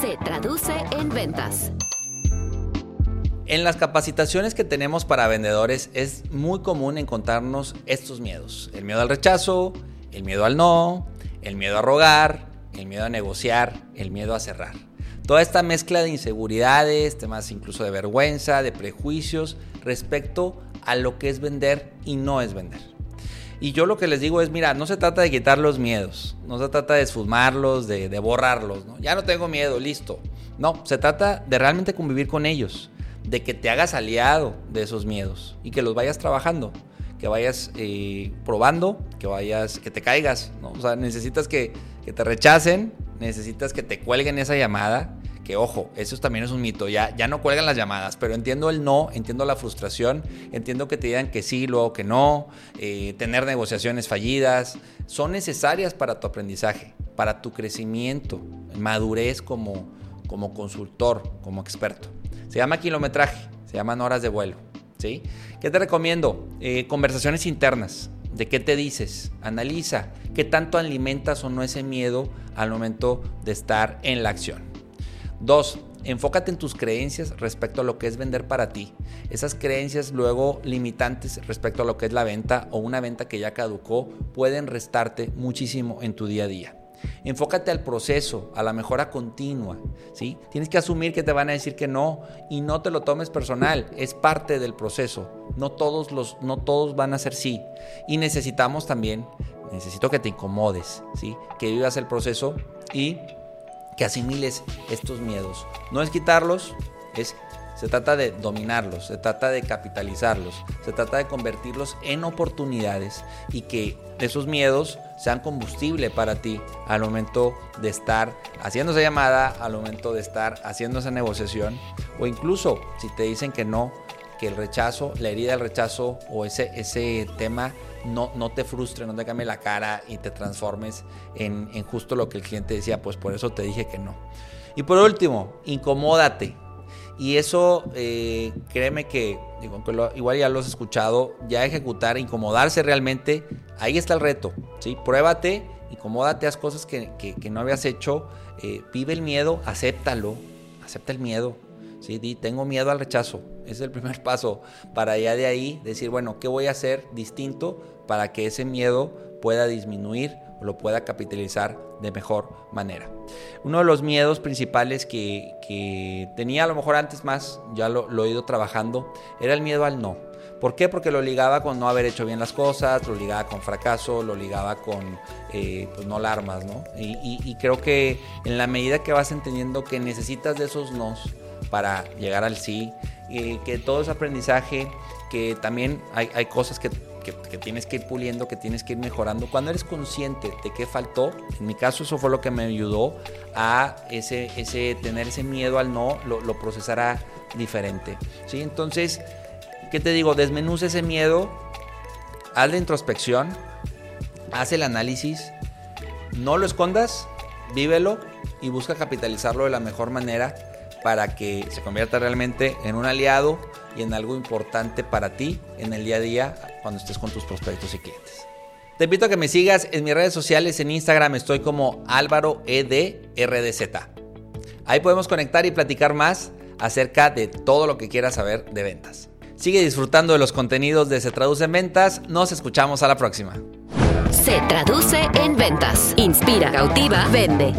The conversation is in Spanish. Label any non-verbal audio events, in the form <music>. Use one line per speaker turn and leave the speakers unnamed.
Se traduce en ventas.
En las capacitaciones que tenemos para vendedores es muy común encontrarnos estos miedos. El miedo al rechazo, el miedo al no, el miedo a rogar, el miedo a negociar, el miedo a cerrar. Toda esta mezcla de inseguridades, temas incluso de vergüenza, de prejuicios respecto a lo que es vender y no es vender. Y yo lo que les digo es, mira, no se trata de quitar los miedos, no se trata de esfumarlos, de, borrarlos. Ya no tengo miedo, listo. No, se trata de realmente convivir con ellos de que te hagas aliado de esos miedos y que los vayas trabajando, que vayas eh, probando, que vayas, que te caigas, ¿no? O sea, necesitas que, que, te rechacen, necesitas que te cuelguen esa llamada, que ojo, eso también es un mito, ya, ya no cuelgan las llamadas, pero entiendo el no, entiendo la frustración, entiendo que te digan que sí, luego que no, eh, tener negociaciones fallidas, son necesarias para tu aprendizaje, para tu crecimiento, madurez como, como consultor, como experto. Se llama kilometraje, se llaman horas de vuelo. ¿sí? ¿Qué te recomiendo? Eh, conversaciones internas. ¿De qué te dices? Analiza qué tanto alimentas o no ese miedo al momento de estar en la acción. Dos, enfócate en tus creencias respecto a lo que es vender para ti. Esas creencias luego limitantes respecto a lo que es la venta o una venta que ya caducó pueden restarte muchísimo en tu día a día. Enfócate al proceso, a la mejora continua, ¿sí? Tienes que asumir que te van a decir que no y no te lo tomes personal, es parte del proceso. No todos los no todos van a ser sí y necesitamos también necesito que te incomodes, ¿sí? Que vivas el proceso y que asimiles estos miedos. No es quitarlos, es se trata de dominarlos, se trata de capitalizarlos, se trata de convertirlos en oportunidades y que esos miedos sean combustible para ti al momento de estar haciendo esa llamada, al momento de estar haciendo esa negociación o incluso si te dicen que no, que el rechazo, la herida del rechazo o ese, ese tema no, no te frustre, no te cambie la cara y te transformes en, en justo lo que el cliente decía, pues por eso te dije que no. Y por último, incomódate. Y eso, eh, créeme que, igual ya lo has escuchado, ya ejecutar, incomodarse realmente, ahí está el reto, ¿sí? Pruébate, incomódate, haz cosas que, no habías hecho, eh, vive el miedo, acéptalo, acepta el miedo, ¿sí? Di, tengo miedo al rechazo, es el primer <laughs> paso, para ya de ahí decir, bueno, ¿qué voy a hacer distinto para que ese miedo pueda disminuir o lo pueda capitalizar de mejor manera. Uno de los miedos principales que, tenía a lo mejor antes más, ya lo, he ido trabajando, era el miedo al no. ¿Por qué? Porque lo ligaba con no haber hecho bien las cosas, lo ligaba con fracaso, lo ligaba con eh, pues no alarmas, ¿no? Y, creo que en la medida que vas entendiendo que necesitas de esos nos para llegar al sí, que todo es aprendizaje, que también hay, hay cosas que que, tienes que ir puliendo, que tienes que ir mejorando. Cuando eres consciente de qué faltó, en mi caso eso fue lo que me ayudó a ese, ese tener ese miedo al no, lo, lo diferente. ¿sí? Entonces, ¿qué te digo? Desmenuce ese miedo, haz la introspección, haz el análisis, no lo escondas, vívelo y busca capitalizarlo de la mejor manera para que se convierta realmente en un aliado y en algo importante para ti en el día a día cuando estés con tus prospectos y clientes. Te invito a que me sigas en mis redes sociales, en Instagram estoy como Álvaro EDRDZ. Ahí podemos conectar y platicar más acerca de todo lo que quieras saber de ventas. Sigue disfrutando de los contenidos de Se Traduce en Ventas. Nos escuchamos a la próxima.
Se traduce en ventas. Inspira, cautiva, vende.